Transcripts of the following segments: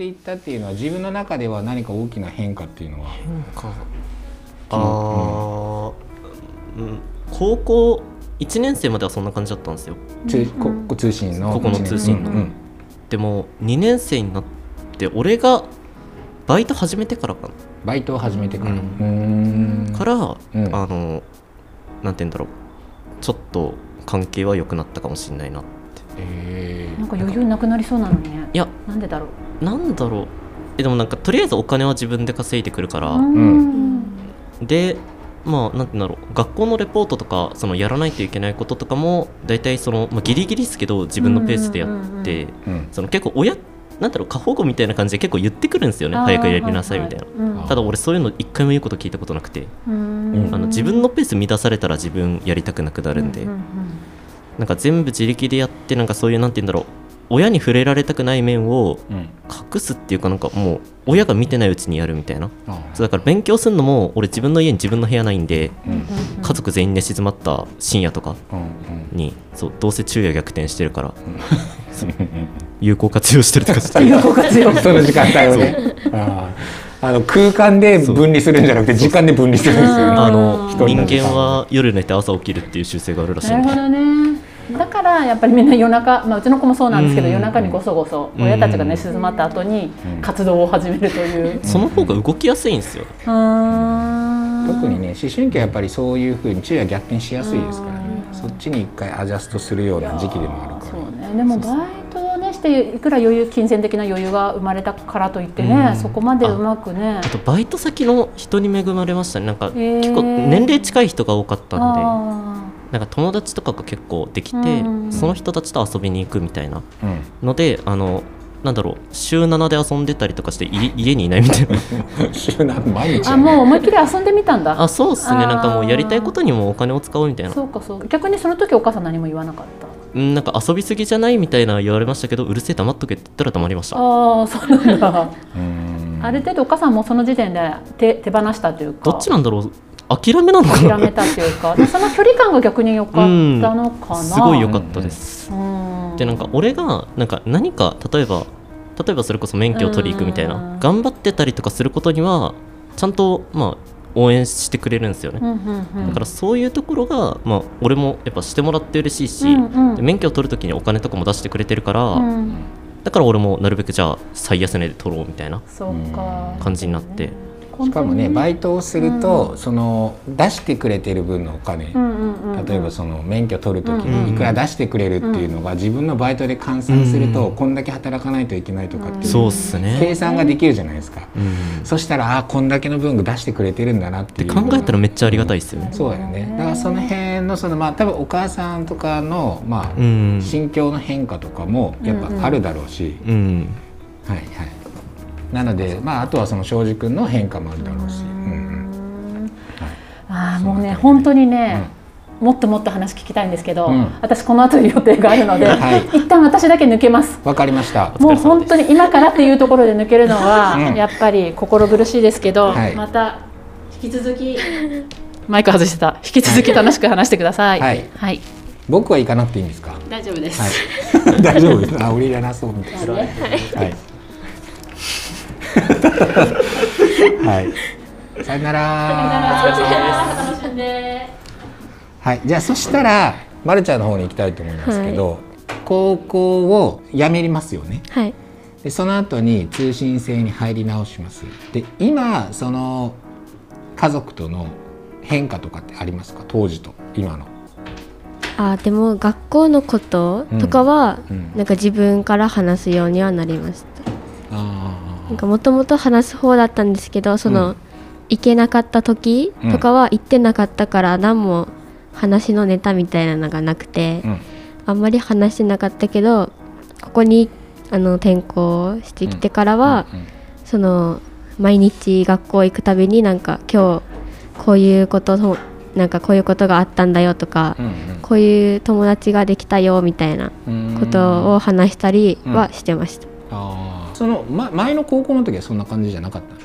っていったっていうのは自分の中では何か大きな変化っていうのは？変化。ああ、うん、高校1年生まではそんな感じだったんですよ。通ここ通信のここの通信の。うんうん。でも2年生になって俺がバイト始めてからかバイトを始めてから。ううん。から、うん。あのなんて言うんだろう。ちょっと関係は良くなったかもしれないなえなんか余裕なくなりそうなのにね。いや。なんでだろう。なんだろう。えでもなんかとりあえずお金は自分で稼いでくるから、うん。でまあなんてだろう。学校のレポートとかそのやらないといけないこととかも大体その、まあ、ギリギリですけど自分のペースでやって、うんその結構親なんだろう過保護みたいな感じで結構言ってくるんですよね早くやりなさいみたいな、はいはいただ俺そういうの一回も言うこと聞いたことなくて、うん。あの自分のペース乱されたら自分やりたくなくなるんで、ううなんか全部自力でやってなんかそういうなんて言うんだろう。親に触れられたくない面をうん。隠すっていうかなんかもう親が見てないうちにやるみたいな。あそうだから勉強するのも俺自分の家に自分の部屋ないんで家族全員寝静まった深夜とかうんにそうどうせ昼夜逆転してるからうん。有効活用してるとかして有効活用。その時間帯をね。あの空間で分離するんじゃなくて時間で分離するんですよね。うんあの一人間間は夜寝て朝起きるっていう習性があるらしいんで。なるほどねらやっぱりみんな夜中、まあ、うちの子もそうなんですけど、うん。夜中にごそごそ親たちが寝静まった後にうん。活動を始めるという。その方が動きやすいんですよ。特にね思春期はやっぱりそういうふうに昼夜逆転しやすいですからね。うんそっちに一回アジャストするような時期でもあるから。そうね、でもバイトをねしていくら余裕金銭的な余裕が生まれたからといってね、うん。そこまでうまくね。あとバイト先の人に恵まれましたね。なんか結構年齢近い人が多かったんで。あなんか友達とかが結構できてうん。その人たちと遊びに行くみたいなうん。のであのなんだろう週7で遊んでたりとかしてい家にいないみたいな。週何毎日ーあもう思いっきり遊んでみたんだ。あそうっすね。なんかもうやりたいことにもお金を使おうみたいな。そうかそう逆にその時お母さん何も言わなかった？うんなんか遊びすぎじゃないみたいな言われましたけどうるせえ黙っとけって言ったら黙りました。ああそうなんだ。うん。ある程度お母さんもその時点で手手放したというか。どっちなんだろう諦めなのかな？諦めたっていうかでその距離感が逆に良かったのかな、すごい良かったです。うん。でなんか俺がなんか何か例えば例えばそれこそ免許を取り行くみたいうん。な頑張ってたりとかすることにはちゃんとまあ応援してくれるんですよね。だからそういうところが、まあ、俺もやっぱしてもらって嬉しいし、うんうん。で免許を取るときにお金とかも出してくれてるから、うん。だから俺もなるべくじゃあ最安値で取ろうみたいな感じになって、しかもねバイイトをすると、その出してくれてる分のお金、うんうんうん、例えばその免許取る時うんにいくら出してくれるっていうのが自分のバイトで換算するとこんだけ働かないといけないとかっていうそうっすね。計算ができるじゃないですか。うん。そしたらあこんだけの分出してくれてるんだなっていう。で考えたらめっちゃありがたいですよね、そうだよね。だからその辺のそのまあ多分お母さんとかのまあうん。心境の変化とかもやっぱあるだろうし、うん。はいはいなのでまああとはその庄司君の変化もあるだろうし、ああもうね本当にね、もっともっと話聞きたいんですけど、うん。私この後予定があるので、はい。一旦私だけ抜けます。わかりました。もう本当に今からっていうところで抜けるのは、うん。やっぱり心苦しいですけど、はい。また引き続きマイク外してた。引き続き楽しく話してください。はい。はい、僕は行かなくていいんですか？大丈夫です、はい。大丈夫です。あ俺いらなそうみたいな。はいはい。さよなら。楽しんではい。じゃあそしたらまるちゃんの方に行きたいと思いますけど、高校を辞めますよね。はい。でその後に通信制に入り直します。で今その家族との変化とかってありますか？当時と今の、あでも学校のこととかは、うん。なんか自分から話すようにはなりましなんかもともと話す方だったんですけどその、うん。行けなかった時とかは行ってなかったから何も話のネタみたいなのがなくて、うん。あんまり話してなかったけどここにあの転校してきてからは、うんその毎日学校行くたびになんか今日こういうことのなんかこういうことがあったんだよとか、うんこういう友達ができたよみたいなうんことを話したりはしてました、その、ま、前の高校の時はそんな感じじゃなかった？の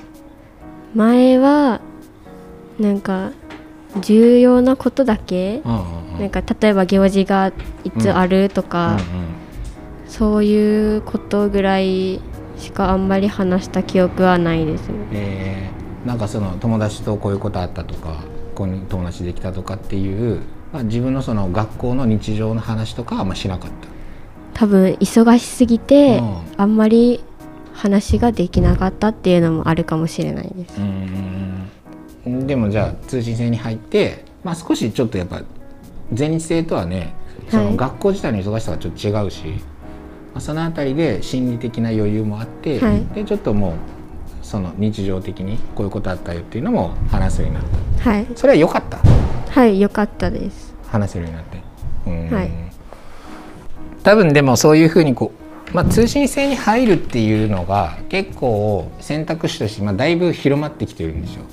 前はなんか重要なことだけなんか例えば行事がいつあるとか、そういうことぐらいしかあんまり話した記憶はないですね。えーなんかその友達とこういうことあったとかここに友達できたとかっていう、まあ、自分のその学校の日常の話とかはあんましなかった？多分忙しすぎてうん。あんまり話ができなかったっていうのもあるかもしれないです。うんでもじゃあ通信制に入って、まあ、少しちょっとやっぱ全日制とはねそはい。の学校自体の忙しさはちょっと違うし、まあ、そのあたりで心理的な余裕もあって、はい。でちょっともうその日常的にこういうことあったよっていうのも話せるようになっはい。たそれは良かった？はい良かったです。話せるようになって。うん。はい。多分でもそういうふうにこう、まあ、通信制に入るっていうのが結構選択肢として、まあ、だいぶ広まってきてるんですよ。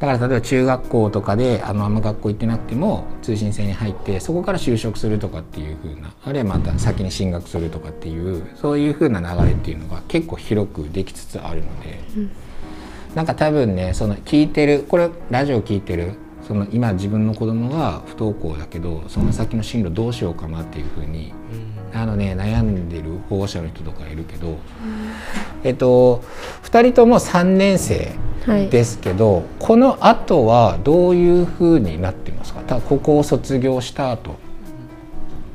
だから例えば中学校とかであのあんま学校行ってなくても通信制に入ってそこから就職するとかっていう風なあるいはまた先に進学するとかっていうそういう風な流れっていうのが結構広くできつつあるので、なんか多分ねその聞いてるこれラジオ聞いてるその今自分の子供が不登校だけどその先の進路どうしようかなっていう風にあのね悩ん保護者の人とかいるけど、えっと2人とも3年生はい。ですけど、この後はどういう風になってますか？たここを卒業した後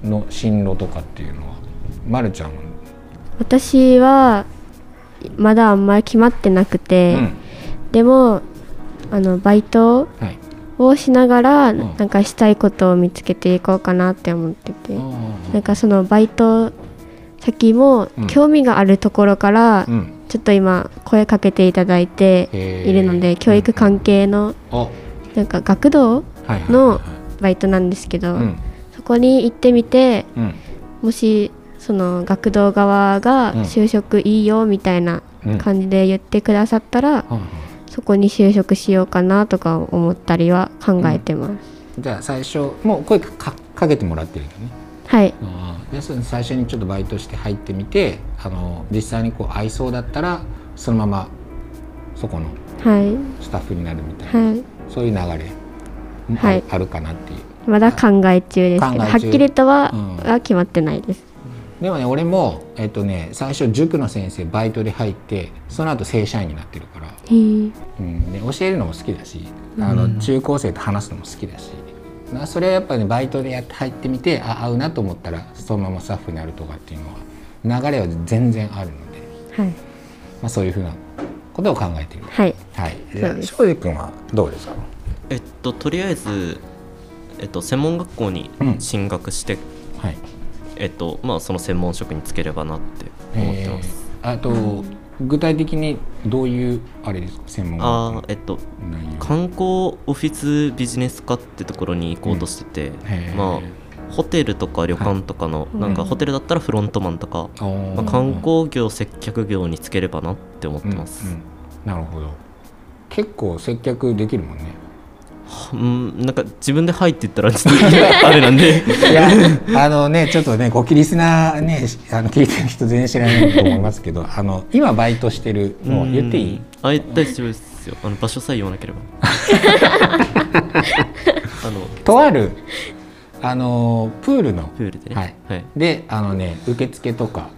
の進路とかっていうのは、ま、るちゃんは、私はまだあんまり決まってなくて、うん。でもあのバイトはい、をしながらん。なんかしたいことを見つけていこうかなって思ってて、なんかそのバイト先もうん興味があるところからうん。ちょっと今声かけていただいているので教育関係のあ。なんか学童のバイトなんですけど、うん。そこに行ってみてうん。もしその学童側がうん。就職いいよみたいなうん。感じで言ってくださったら、そこに就職しようかなとか思ったりは考えてます、じゃあ最初もう声かかけてもらってるよねはい。あーでその最初にちょっとバイトして入ってみてあの実際にこう合いそうだったらそのままそこのはい。スタッフになるみたいな、はい。そういう流れもあ,、はい。あるかなっていう。まだ考え中ですけどはっきりとは,、うん。は決まってないです。でもね俺もえっとね最初塾の先生バイトで入ってその後正社員になってるから、うん、で教えるのも好きだしあの中高生と話すのも好きだし、なそれはやっぱり、ね、バイトでやって入ってみてあ合うなと思ったらそのままスタッフになるとかっていうのは流れは全然あるので、はい。まあ、そういうふうなことを考えている。はい。はい、君はどうですか？えっととりあえずえっと専門学校にうん。進学して、はい。えっとまあその専門職に就ければなって思ってます、えーあと、具体的にどういうあれですか専門あえっと観光オフィスビジネス科ってところに行こうとしてて、へー。まあホテルとか旅館とかの、なんかホテルだったらフロントマンとか、おー。まあ、観光業接客業につければなって思ってます、うんうん。なるほど。結構接客できるもんねうん、なんか自分で入っていったらちょっとあれなんで。いやあのねちょっとねごキリスナねあの聞いてる人全然知らないと思いますけどあの今バイトしてるのうん言っていい？あ大丈夫ですよ。あの場所さえ言わなければ。あのとあるあのプールの。プールでね。はい。はい。であのね受付とか、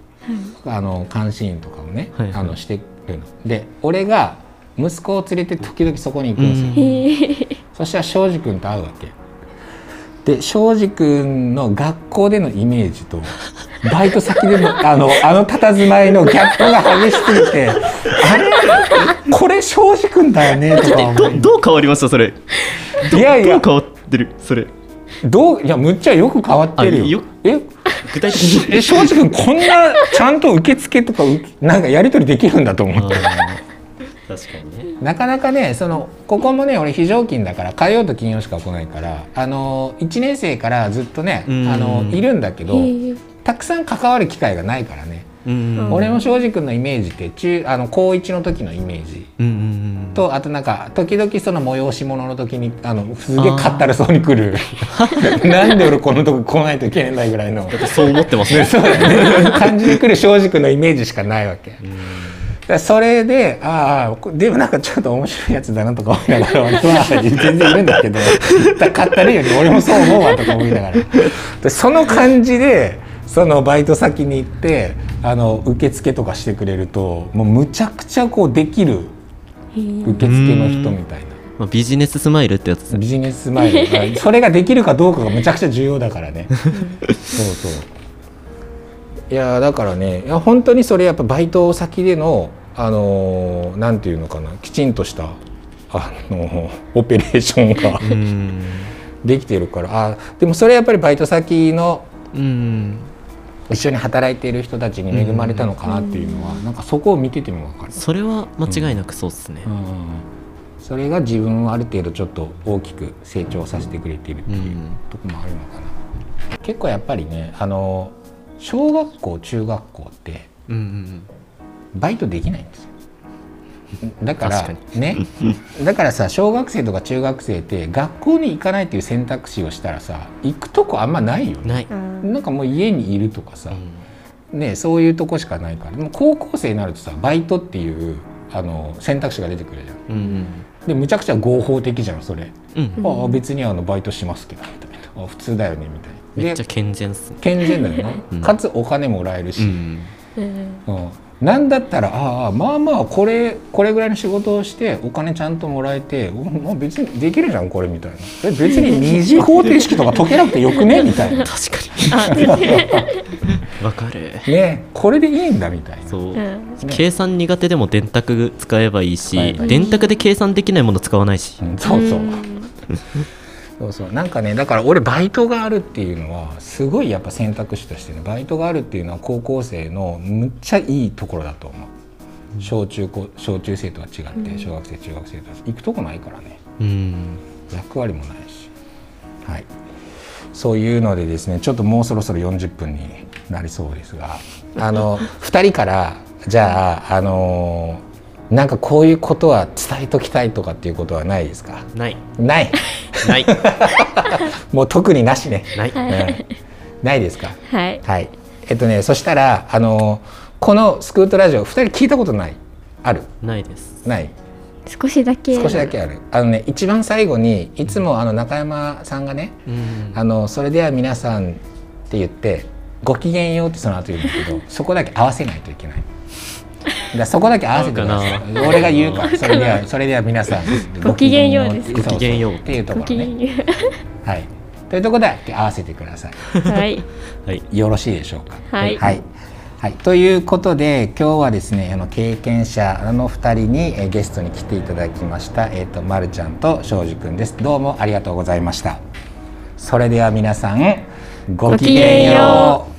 あの監視員とかをね、はい。はい。あのしてるの。で俺が息子を連れて時々そこに行くんですよ、そしたら庄司君と会うわけ。で庄司君の学校でのイメージと バイト先でのあのあの佇まいのギャップが激しすぎてあれ？これ庄司君だよね？とか思どいどう変わりましたそれ。いやいや。どう変わってる？それ。どう？いやむっちゃよく変わってるよ。え？具体的に。え庄司君こんなちゃんと受付とかうなんかやり取りできるんだと思って確かにね。なかなかねそのここもね俺非常勤だから火曜と金曜しか来ないからあの1年生からずっとねうん。あのいるんだけどたくさん関わる機会がないからね、うん。俺も庄司君のイメージって中あの高1の時のイメージ。うんうんとあとなんか時々その催し物の時にあのすげえかったるそうに来る。なんで俺このとこ来ないといけないんだぐらいの。そう思ってますね。そうだね。感じで来る庄司君のイメージしかないわけ。それでああこでもなんかちょっと面白いやつだなとか思いながら俺は全然いるんだけどだかったるより俺もそう思うわとか思いながら。でその感じでそのバイト先に行ってあの受付とかしてくれるともうむちゃくちゃこうできる受付の人みたいな。まあ、ビジネススマイルってやつですね。ビジネススマイル。それができるかどうかがむちゃくちゃ重要だからね。そうそう。いやだからねいや本当にそれやっぱバイト先でのあのなんていうのかなきちんとしたあのオペレーションがうん。できてるからあでもそれやっぱりバイト先のうん。一緒に働いている人たちに恵まれたのかなっていうのは、なんかそこを見てても分かる、それは間違いなくそうですね。うん。それが自分をある程度ちょっと大きく成長させてくれているっていうところもあるのかな、結構やっぱりねあの小学校中学校ってうんうんバイトできないんですよ。だからね。だからさ小学生とか中学生って学校に行かないっていう選択肢をしたらさ行くとこあんまないよね。うん。ない、なんかもう家にいるとかさ、うん。ね、そういうとこしかないから。でも高校生になるとさバイトっていうあの選択肢が出てくるじゃん。うんでむちゃくちゃ合法的じゃんそれ、うん。うんああ別にあのバイトしますけどみたいな。あ普通だよねみたいな。めっちゃで健全っすね。健全だよね、うん。かつお金もらえるし、うん。うんなんだったらああまあまあこれこれぐらいの仕事をしてお金ちゃんともらえて、うんまあ、別にできるじゃんこれみたいな。え別に二次方程式とか解けなくてよくね？みたいな。確かに。わかるねこれでいいんだみたいな。そう、うん。計算苦手でも電卓使えばいいし電卓で計算できないもの使わないし。うんそうそう、そうそう。なんかねだから俺バイトがあるっていうのはすごいやっぱ選択肢としてねバイトがあるっていうのは高校生のむっちゃいいところだと思う。小中高小中生とは違って小学生中学生とは行くとこないからね。うん。役割もないし。はい。そういうのでですねちょっともうそろそろ40分になりそうですが あの2人からじゃああのなんかこういうことは伝えときたいとかっていうことはないですか？ない。ないない もう特になしね。ないうんないですか？はいはい。えっとね、そしたら、あの、このスクートラジオ、二人聞いたことない？ある？ないですない？少しだけ少しだけある。あのね、一番最後に、いつもあの中山さんがね。うんあの、それでは皆さんって言って。ごきげんようってその後言うんだけど、そこだけ合わせないといけない。だそこだけ合わせてください。俺が言うから、それでは、それでは皆さん。ごきげんようですごごきげんようっていうところね。はい。というところで合わせてください。うはいはいよろしいでしょうか？はいはい。はい、ということで今日はですねあの経験者の2人に、えーゲストに来ていただきました、えー、とまるちゃんと庄司くんですどうもありがとうございましたそれでは皆さんごきげんよう